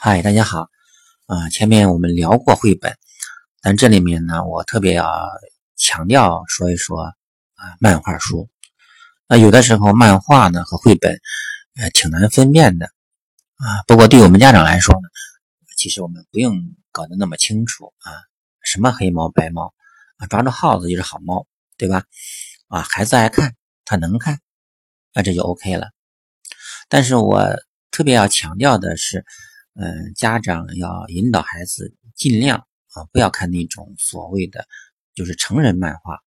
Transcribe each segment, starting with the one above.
嗨，大家好。啊，前面我们聊过绘本，但这里面呢，我特别要强调说一说啊，漫画书。那有的时候漫画呢和绘本，呃，挺难分辨的啊。不过对我们家长来说呢，其实我们不用搞得那么清楚啊，什么黑猫白猫啊，抓住耗子就是好猫，对吧？啊，孩子爱看，他能看，那这就 OK 了。但是我特别要强调的是。嗯，家长要引导孩子尽量啊，不要看那种所谓的就是成人漫画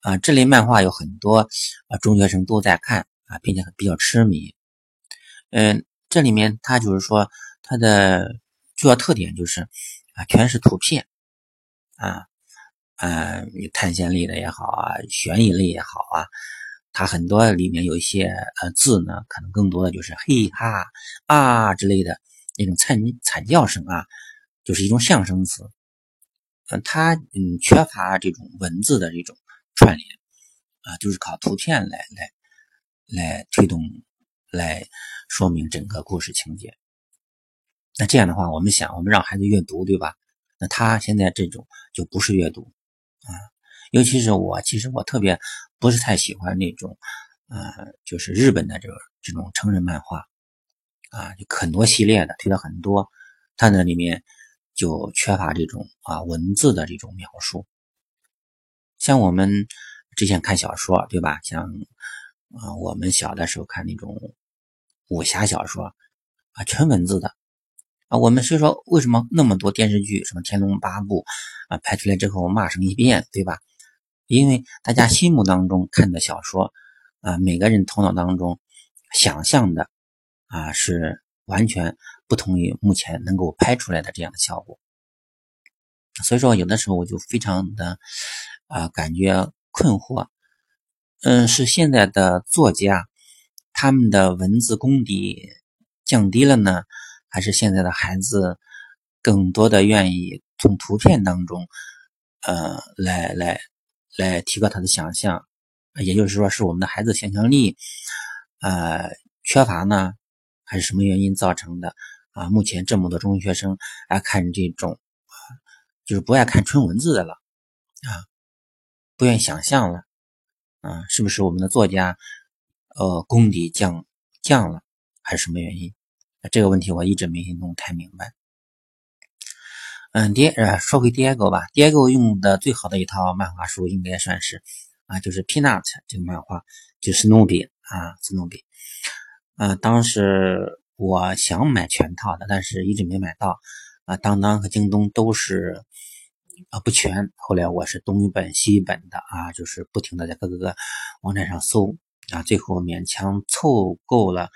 啊。这类漫画有很多啊，中学生都在看啊，并且比较痴迷。嗯，这里面它就是说它的主要特点就是啊，全是图片啊啊，探险类的也好啊，悬疑类也好啊。它很多里面有一些呃字呢，可能更多的就是嘿哈啊之类的。那种惨惨叫声啊，就是一种象声词。嗯，它嗯缺乏这种文字的这种串联啊，就是靠图片来来来推动来说明整个故事情节。那这样的话，我们想，我们让孩子阅读，对吧？那他现在这种就不是阅读啊。尤其是我，其实我特别不是太喜欢那种，呃，就是日本的这个这种成人漫画。啊，就很多系列的推了很多，它那里面就缺乏这种啊文字的这种描述。像我们之前看小说，对吧？像啊我们小的时候看那种武侠小说啊，纯文字的啊。我们所以说，为什么那么多电视剧，什么《天龙八部》啊，拍出来之后骂声一片，对吧？因为大家心目当中看的小说啊，每个人头脑当中想象的。啊，是完全不同于目前能够拍出来的这样的效果，所以说有的时候我就非常的啊感觉困惑，嗯，是现在的作家他们的文字功底降低了呢，还是现在的孩子更多的愿意从图片当中呃来来来提高他的想象，也就是说是我们的孩子想象力呃缺乏呢？还是什么原因造成的啊？目前这么多中学生爱看这种，就是不爱看纯文字的了啊，不愿想象了啊？是不是我们的作家呃功底降降了，还是什么原因？这个问题我一直没弄太明白。嗯，第呃说回 Diego 吧，Diego 用的最好的一套漫画书应该算是啊，就是 Peanut 这个漫画，就是努比啊，史努比。啊，当时我想买全套的，但是一直没买到。啊，当当和京东都是啊不全。后来我是东一本西一本的啊，就是不停的在各个网站上搜啊，最后勉强凑够了，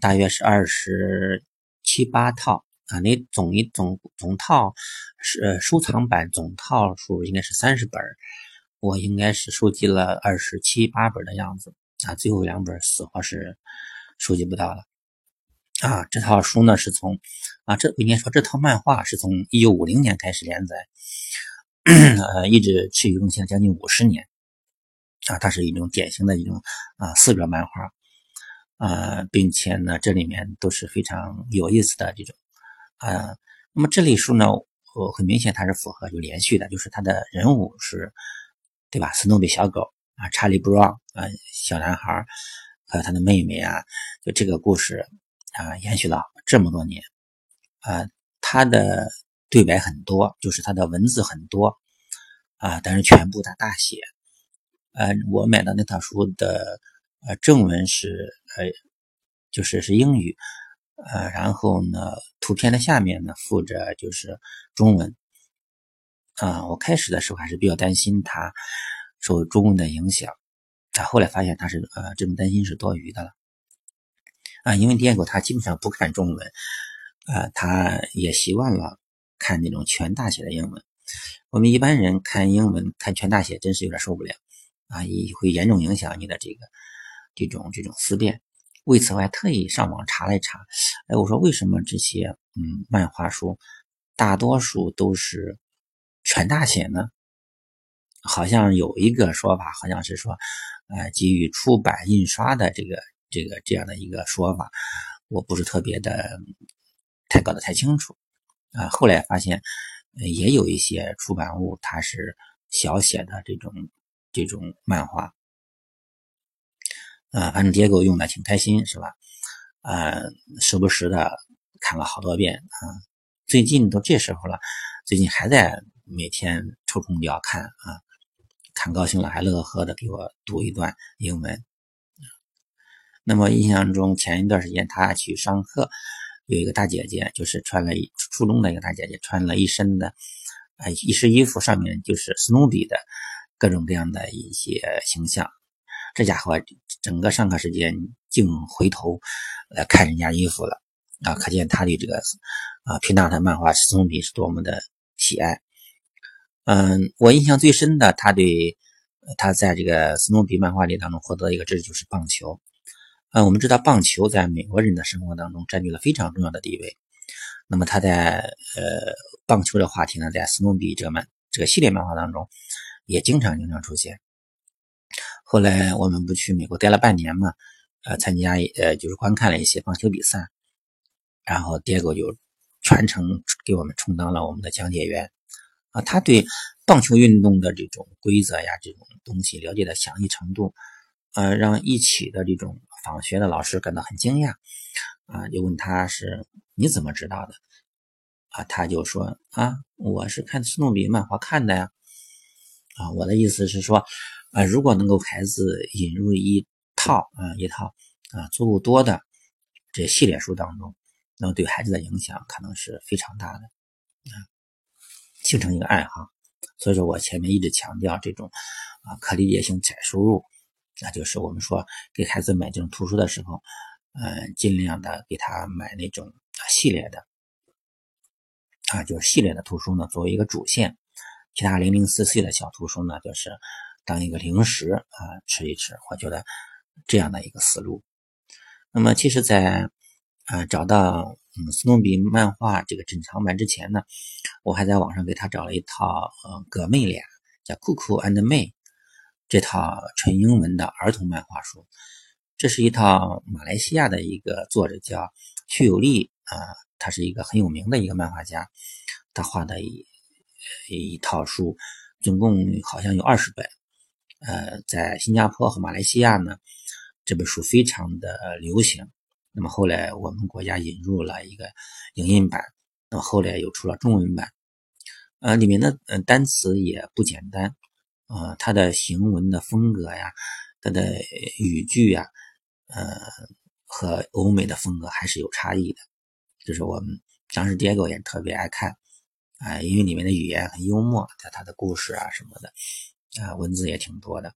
大约是二十七八套啊。那总一总总套是收藏版总套数应该是三十本，我应该是收集了二十七八本的样子啊。最后两本死活是。收集不到了啊！这套书呢是从啊，这应该说这套漫画是从一九五零年开始连载，呃，一直持续更新将近五十年啊。它是一种典型的一种啊四格漫画啊，并且呢，这里面都是非常有意思的这种啊。那么这类书呢，呃，很明显它是符合就连续的，就是它的人物是，对吧？斯诺比小狗啊，查理布朗啊，小男孩。还有他的妹妹啊，就这个故事啊，延续了这么多年啊，他的对白很多，就是他的文字很多啊，但是全部他大写。呃，我买的那套书的呃正文是呃，就是是英语，呃，然后呢，图片的下面呢附着就是中文啊。我开始的时候还是比较担心他受中文的影响。他后来发现他是呃这种担心是多余的了啊，因为 Diego 他基本上不看中文，呃，他也习惯了看那种全大写的英文。我们一般人看英文看全大写真是有点受不了啊，也会严重影响你的这个这种这种思辨。为此我还特意上网查了一查，哎，我说为什么这些嗯漫画书大多数都是全大写呢？好像有一个说法，好像是说。呃，基于出版印刷的这个这个这样的一个说法，我不是特别的太搞得太清楚啊。后来发现也有一些出版物它是小写的这种这种漫画，啊，反正爹狗用的挺开心是吧？啊，时不时的看了好多遍啊。最近都这时候了，最近还在每天抽空就要看啊。看高兴了，还乐呵呵的给我读一段英文。那么印象中，前一段时间他去上课，有一个大姐姐，就是穿了初中的一个大姐姐，穿了一身的啊一身衣服，上面就是史努比的各种各样的一些形象。这家伙整个上课时间竟回头来看人家衣服了啊，可见他对这个啊皮纳特漫画史努比是多么的喜爱。嗯，我印象最深的，他对他在这个斯诺比漫画里当中获得一个知识就是棒球。嗯，我们知道棒球在美国人的生活当中占据了非常重要的地位。那么他在呃棒球的话题呢，在斯诺比这个漫这个系列漫画当中也经常经常出现。后来我们不去美国待了半年嘛，呃，参加呃就是观看了一些棒球比赛，然后迭戈就全程给我们充当了我们的讲解员。他对棒球运动的这种规则呀，这种东西了解的详细程度，呃，让一起的这种访学的老师感到很惊讶。啊，就问他是你怎么知道的？啊，他就说啊，我是看斯诺比漫画看的呀。啊，我的意思是说，啊，如果能够孩子引入一套啊一套啊足够多的这系列书当中，那么对孩子的影响可能是非常大的。啊。形成一个爱好，所以说我前面一直强调这种啊可理解性再输入，那就是我们说给孩子买这种图书的时候，嗯，尽量的给他买那种系列的啊，就是系列的图书呢，作为一个主线，其他零零碎碎的小图书呢，就是当一个零食啊吃一吃。我觉得这样的一个思路。那么其实，在啊找到。嗯，斯诺比漫画这个珍藏版之前呢，我还在网上给他找了一套呃葛妹俩叫酷酷 and 妹这套纯英文的儿童漫画书。这是一套马来西亚的一个作者叫屈有利啊，他是一个很有名的一个漫画家，他画的一一套书，总共好像有二十本。呃，在新加坡和马来西亚呢，这本书非常的流行。那么后来我们国家引入了一个影印版，那么后来又出了中文版，呃，里面的呃单词也不简单，呃，它的行文的风格呀，它的语句呀，呃，和欧美的风格还是有差异的。就是我们当时 Diego 也特别爱看，啊，因为里面的语言很幽默，在他的故事啊什么的，啊，文字也挺多的。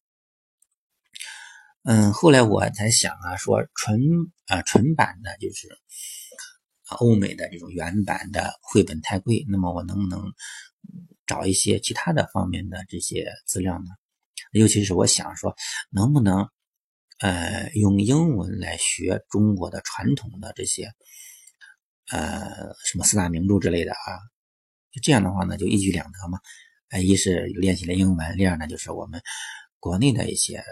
嗯，后来我才想啊，说纯啊纯版的，就是欧美的这种原版的绘本太贵，那么我能不能找一些其他的方面的这些资料呢？尤其是我想说，能不能呃用英文来学中国的传统的这些呃什么四大名著之类的啊？就这样的话呢，就一举两得嘛。呃，一是练习了英文，第二呢就是我们国内的一些。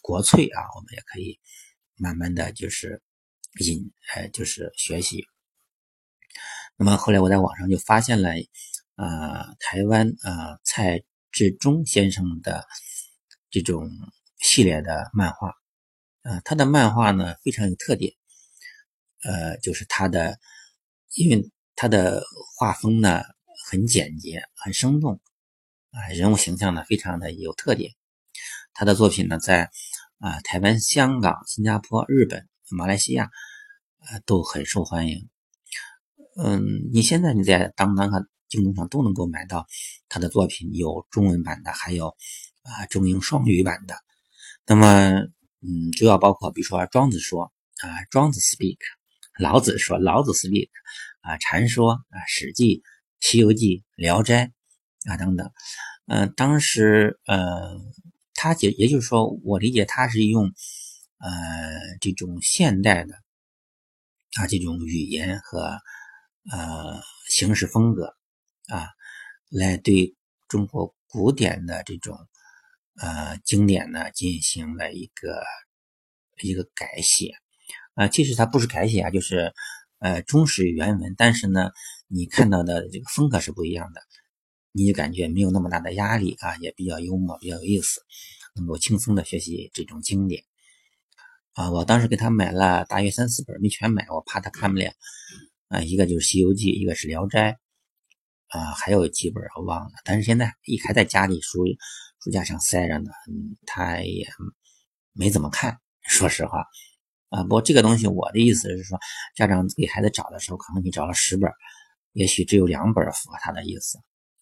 国粹啊，我们也可以慢慢的就是引，哎，就是学习。那么后来我在网上就发现了，啊，台湾啊蔡志忠先生的这种系列的漫画，啊，他的漫画呢非常有特点，呃，就是他的，因为他的画风呢很简洁，很生动，啊，人物形象呢非常的有特点。他的作品呢，在啊台湾、香港、新加坡、日本、马来西亚，呃都很受欢迎。嗯，你现在你在当当和京东上都能够买到他的作品，有中文版的，还有啊中英双语版的。那么，嗯，主要包括比如说庄子说啊，庄子 speak；老子说，老子 speak；啊，禅说啊，史记、西游记、聊斋啊等等。嗯，当时呃。他也也就是说，我理解他是用，呃，这种现代的啊这种语言和呃形式风格啊，来对中国古典的这种呃经典呢进行了一个一个改写啊。其实它不是改写啊，就是呃忠实原文，但是呢，你看到的这个风格是不一样的，你就感觉没有那么大的压力啊，也比较幽默，比较有意思，能够轻松的学习这种经典啊。我当时给他买了大约三四本，没全买，我怕他看不了啊。一个就是《西游记》，一个是《聊斋》啊，还有几本我忘了，但是现在一还在家里书书架上塞着呢，他也没怎么看，说实话。啊，不过这个东西，我的意思是说，家长给孩子找的时候，可能你找了十本，也许只有两本符合他的意思，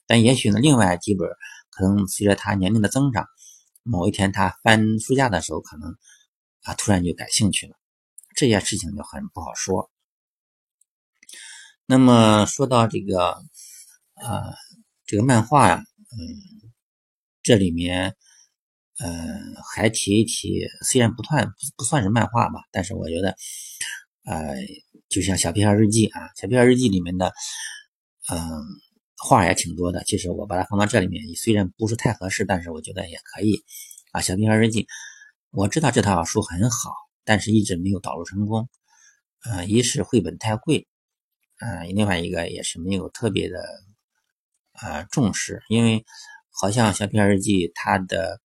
但也许呢，另外几本可能随着他年龄的增长，某一天他翻书架的时候，可能啊突然就感兴趣了，这件事情就很不好说。那么说到这个啊，这个漫画呀，嗯，这里面。嗯，还提一提，虽然不算不不算是漫画吧，但是我觉得，呃，就像小屁孩日记啊，小屁孩日记里面的，嗯，话也挺多的。其实我把它放到这里面，虽然不是太合适，但是我觉得也可以啊。小屁孩日记，我知道这套书很好，但是一直没有导入成功。嗯，一是绘本太贵，嗯，另外一个也是没有特别的啊重视，因为好像小屁孩日记它的。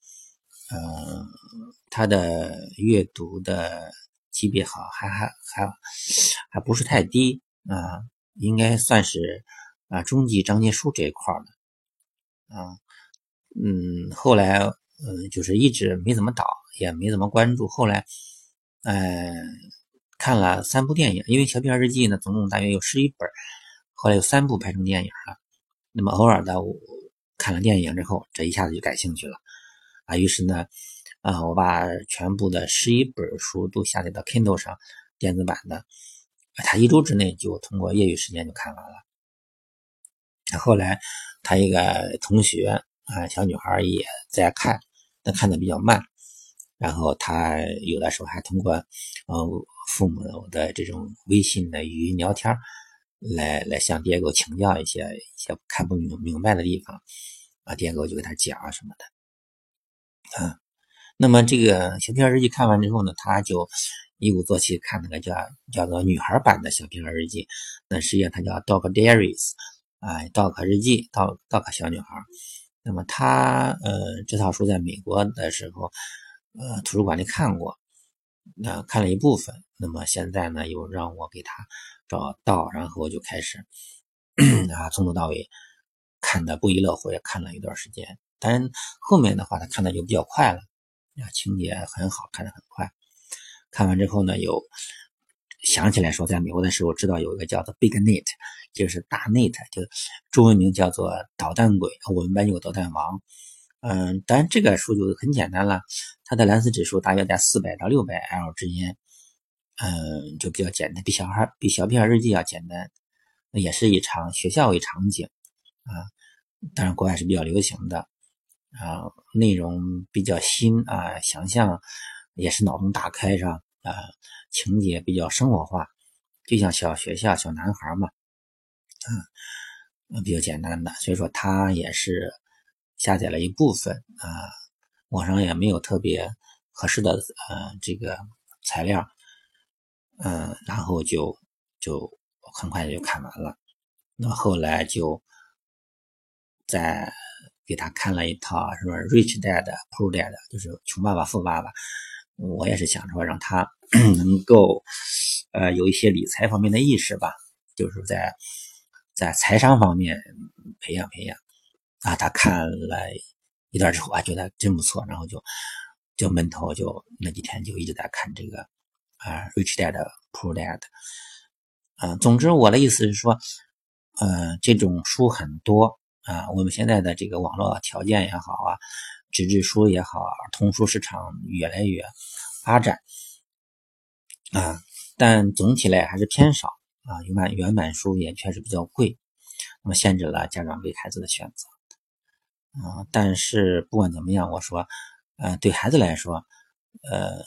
嗯，他的阅读的级别好，还还还还不是太低啊，应该算是啊中级章节书这一块的啊。嗯，后来嗯就是一直没怎么导，也没怎么关注。后来嗯看了三部电影，因为《小屁孩日记》呢总共大约有十一本，后来有三部拍成电影了。那么偶尔的看了电影之后，这一下子就感兴趣了。啊，于是呢，啊，我把全部的十一本书都下载到 Kindle 上，电子版的，他一周之内就通过业余时间就看完了。后来他一个同学啊，小女孩也在看，但看的比较慢。然后他有的时候还通过呃父母的这种微信的语音聊天来来向爹狗请教一些一些看不明明白的地方，啊，爹狗就给他讲什么的。啊，那么这个小屁孩日记看完之后呢，他就一鼓作气看那个叫叫做女孩版的小屁孩日记，那实际上它叫 Dog Diaries，啊，Dog 日记，Dog 小女孩。那么他呃这套书在美国的时候，呃图书馆里看过，那看了一部分。那么现在呢又让我给他找到，然后就开始啊从头到尾看的不亦乐乎，也看了一段时间。但后面的话，他看的就比较快了，啊，情节很好，看的很快。看完之后呢，有想起来说，在美国的时候知道有一个叫做 Big Net，就是大 Net，就中文名叫做导弹鬼，我们班有导弹王。嗯，当然这个书就很简单了，它的蓝思指数大约在四百到六百 L 之间，嗯，就比较简单，比小孩比小屁孩日记要简单。也是一场学校为场景，啊，当然国外是比较流行的。啊，内容比较新啊，想象也是脑洞大开，是吧？啊，情节比较生活化，就像小学校小男孩嘛，啊，比较简单的，所以说他也是下载了一部分啊，网上也没有特别合适的呃这个材料，嗯，然后就就很快就看完了，那后来就在。给他看了一套什么 Rich Dad Poor Dad，就是穷爸爸富爸爸。我也是想说让他 能够呃有一些理财方面的意识吧，就是在在财商方面培养培养。啊，他看了一段之后啊，觉得真不错，然后就就闷头就那几天就一直在看这个啊 Rich Dad Poor Dad。嗯，总之我的意思是说，呃，这种书很多。啊，我们现在的这个网络条件也好啊，纸质书也好，童书市场越来越发展啊，但总体来还是偏少啊。原版原版书也确实比较贵，那么限制了家长给孩子的选择啊。但是不管怎么样，我说，呃，对孩子来说，呃，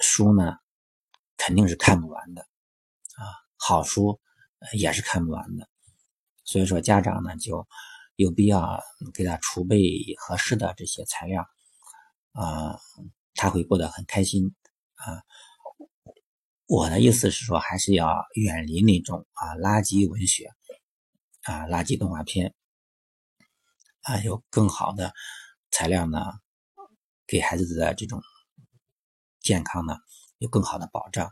书呢肯定是看不完的啊，好书也是看不完的。所以说，家长呢就有必要给他储备合适的这些材料，啊，他会过得很开心啊。我的意思是说，还是要远离那种啊垃圾文学啊垃圾动画片啊，有更好的材料呢，给孩子的这种健康呢有更好的保障。